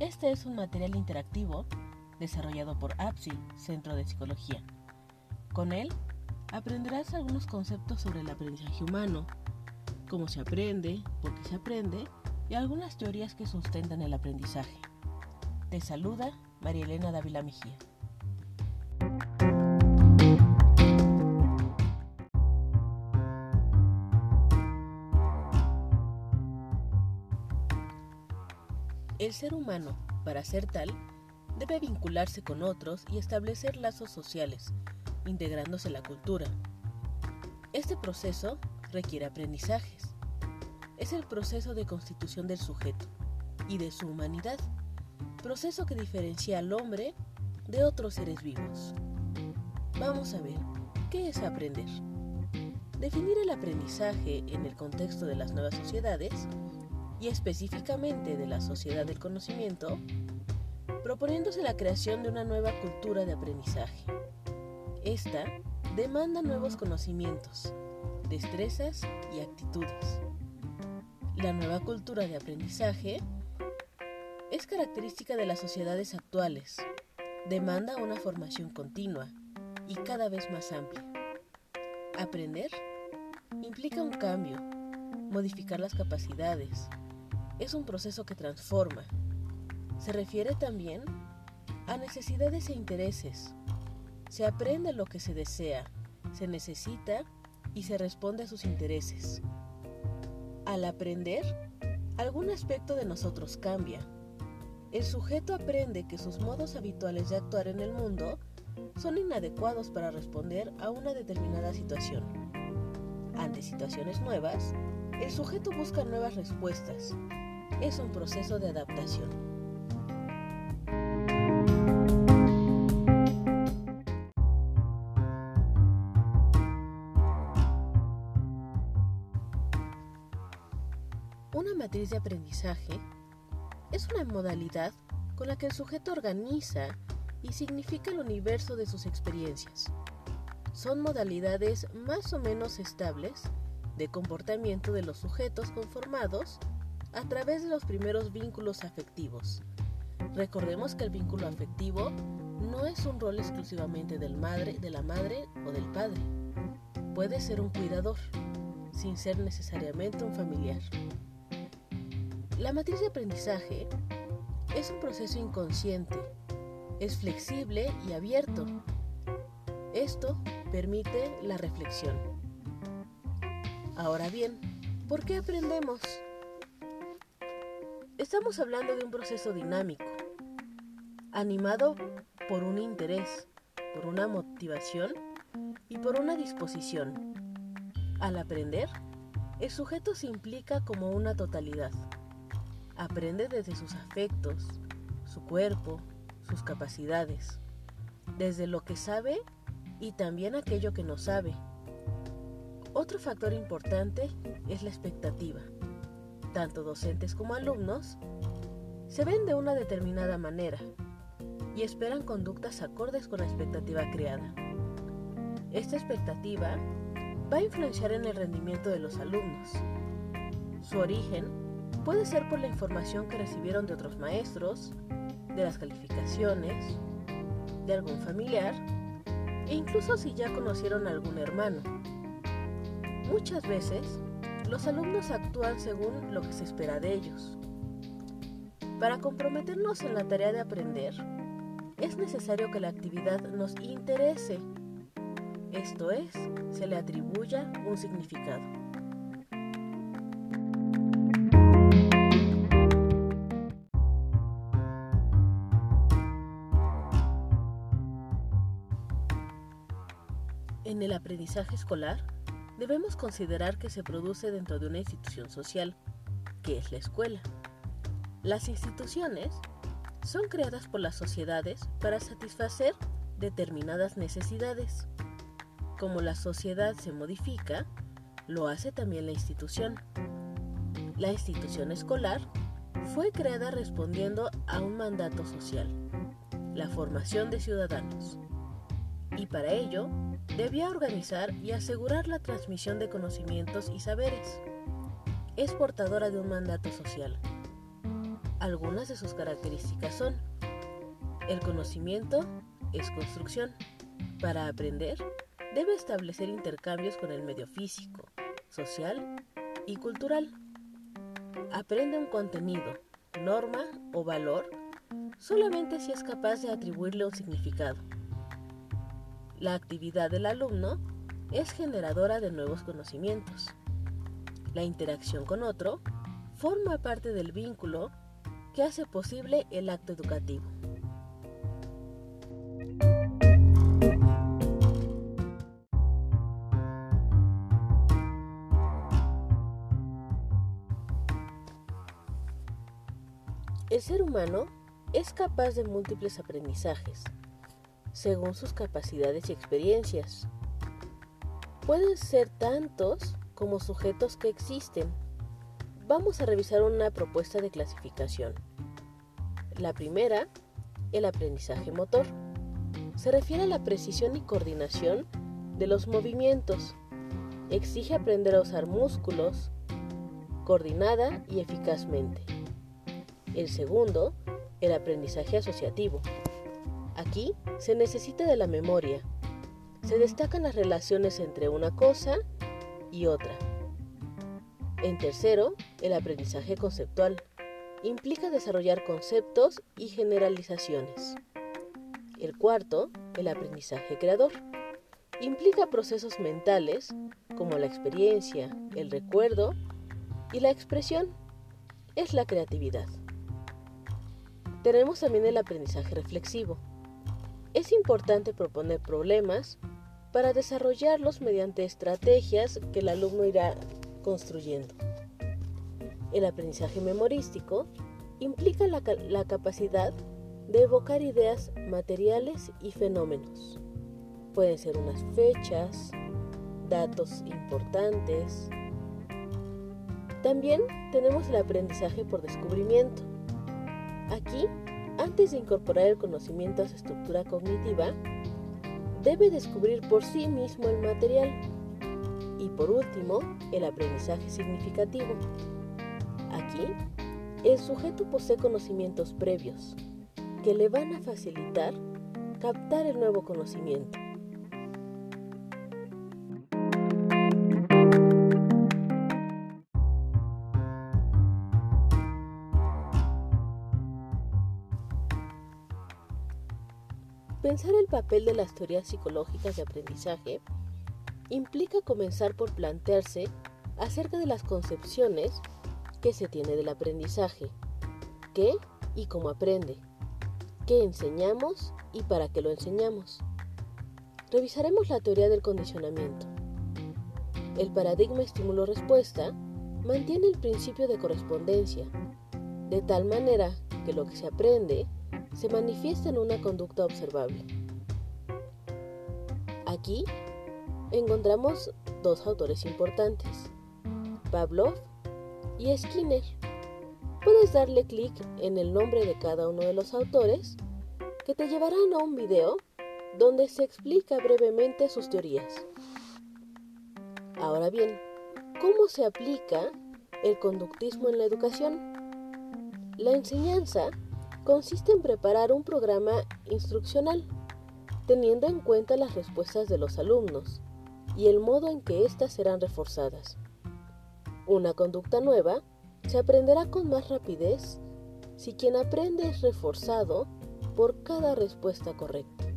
Este es un material interactivo desarrollado por APSI, Centro de Psicología. Con él aprenderás algunos conceptos sobre el aprendizaje humano, cómo se aprende, por qué se aprende y algunas teorías que sustentan el aprendizaje. Te saluda María Elena Dávila Mejía. El ser humano, para ser tal, debe vincularse con otros y establecer lazos sociales, integrándose en la cultura. Este proceso requiere aprendizajes. Es el proceso de constitución del sujeto y de su humanidad, proceso que diferencia al hombre de otros seres vivos. Vamos a ver, ¿qué es aprender? Definir el aprendizaje en el contexto de las nuevas sociedades y específicamente de la sociedad del conocimiento, proponiéndose la creación de una nueva cultura de aprendizaje. Esta demanda nuevos conocimientos, destrezas y actitudes. La nueva cultura de aprendizaje es característica de las sociedades actuales. Demanda una formación continua y cada vez más amplia. Aprender implica un cambio, modificar las capacidades, es un proceso que transforma. Se refiere también a necesidades e intereses. Se aprende lo que se desea, se necesita y se responde a sus intereses. Al aprender, algún aspecto de nosotros cambia. El sujeto aprende que sus modos habituales de actuar en el mundo son inadecuados para responder a una determinada situación. Ante situaciones nuevas, el sujeto busca nuevas respuestas, es un proceso de adaptación. Una matriz de aprendizaje es una modalidad con la que el sujeto organiza y significa el universo de sus experiencias. Son modalidades más o menos estables de comportamiento de los sujetos conformados a través de los primeros vínculos afectivos. Recordemos que el vínculo afectivo no es un rol exclusivamente del madre, de la madre o del padre. Puede ser un cuidador, sin ser necesariamente un familiar. La matriz de aprendizaje es un proceso inconsciente, es flexible y abierto. Esto permite la reflexión. Ahora bien, ¿por qué aprendemos? Estamos hablando de un proceso dinámico, animado por un interés, por una motivación y por una disposición. Al aprender, el sujeto se implica como una totalidad. Aprende desde sus afectos, su cuerpo, sus capacidades, desde lo que sabe y también aquello que no sabe. Otro factor importante es la expectativa tanto docentes como alumnos, se ven de una determinada manera y esperan conductas acordes con la expectativa creada. Esta expectativa va a influenciar en el rendimiento de los alumnos. Su origen puede ser por la información que recibieron de otros maestros, de las calificaciones, de algún familiar e incluso si ya conocieron a algún hermano. Muchas veces los alumnos actúan según lo que se espera de ellos. Para comprometernos en la tarea de aprender, es necesario que la actividad nos interese, esto es, se le atribuya un significado. En el aprendizaje escolar, debemos considerar que se produce dentro de una institución social, que es la escuela. Las instituciones son creadas por las sociedades para satisfacer determinadas necesidades. Como la sociedad se modifica, lo hace también la institución. La institución escolar fue creada respondiendo a un mandato social, la formación de ciudadanos. Y para ello debía organizar y asegurar la transmisión de conocimientos y saberes. Es portadora de un mandato social. Algunas de sus características son el conocimiento es construcción. Para aprender, debe establecer intercambios con el medio físico, social y cultural. Aprende un contenido, norma o valor solamente si es capaz de atribuirle un significado. La actividad del alumno es generadora de nuevos conocimientos. La interacción con otro forma parte del vínculo que hace posible el acto educativo. El ser humano es capaz de múltiples aprendizajes, según sus capacidades y experiencias. Pueden ser tantos como sujetos que existen. Vamos a revisar una propuesta de clasificación. La primera, el aprendizaje motor. Se refiere a la precisión y coordinación de los movimientos. Exige aprender a usar músculos coordinada y eficazmente. El segundo, el aprendizaje asociativo. Aquí se necesita de la memoria. Se destacan las relaciones entre una cosa y otra. En tercero, el aprendizaje conceptual. Implica desarrollar conceptos y generalizaciones. El cuarto, el aprendizaje creador. Implica procesos mentales como la experiencia, el recuerdo y la expresión. Es la creatividad. Tenemos también el aprendizaje reflexivo. Es importante proponer problemas para desarrollarlos mediante estrategias que el alumno irá construyendo. El aprendizaje memorístico implica la, capacidad de evocar ideas materiales y fenómenos. Pueden ser unas fechas, datos importantes. También tenemos el aprendizaje por descubrimiento. Aquí, antes de incorporar el conocimiento a su estructura cognitiva, debe descubrir por sí mismo el material. Y por último, el aprendizaje significativo. Aquí, el sujeto posee conocimientos previos que le van a facilitar captar el nuevo conocimiento. Pensar el papel de las teorías psicológicas de aprendizaje implica comenzar por plantearse acerca de las concepciones que se tiene del aprendizaje, qué y cómo aprende, qué enseñamos y para qué lo enseñamos. Revisaremos la teoría del condicionamiento. El paradigma estímulo-respuesta mantiene el principio de correspondencia, de tal manera que lo que se aprende se manifiesta en una conducta observable. Aquí encontramos dos autores importantes, Pavlov y Skinner. Puedes darle clic en el nombre de cada uno de los autores que te llevarán a un video donde se explica brevemente sus teorías. Ahora bien, ¿cómo se aplica el conductismo en la educación? La enseñanza consiste en preparar un programa instruccional, teniendo en cuenta las respuestas de los alumnos y el modo en que éstas serán reforzadas. Una conducta nueva se aprenderá con más rapidez si quien aprende es reforzado por cada respuesta correcta.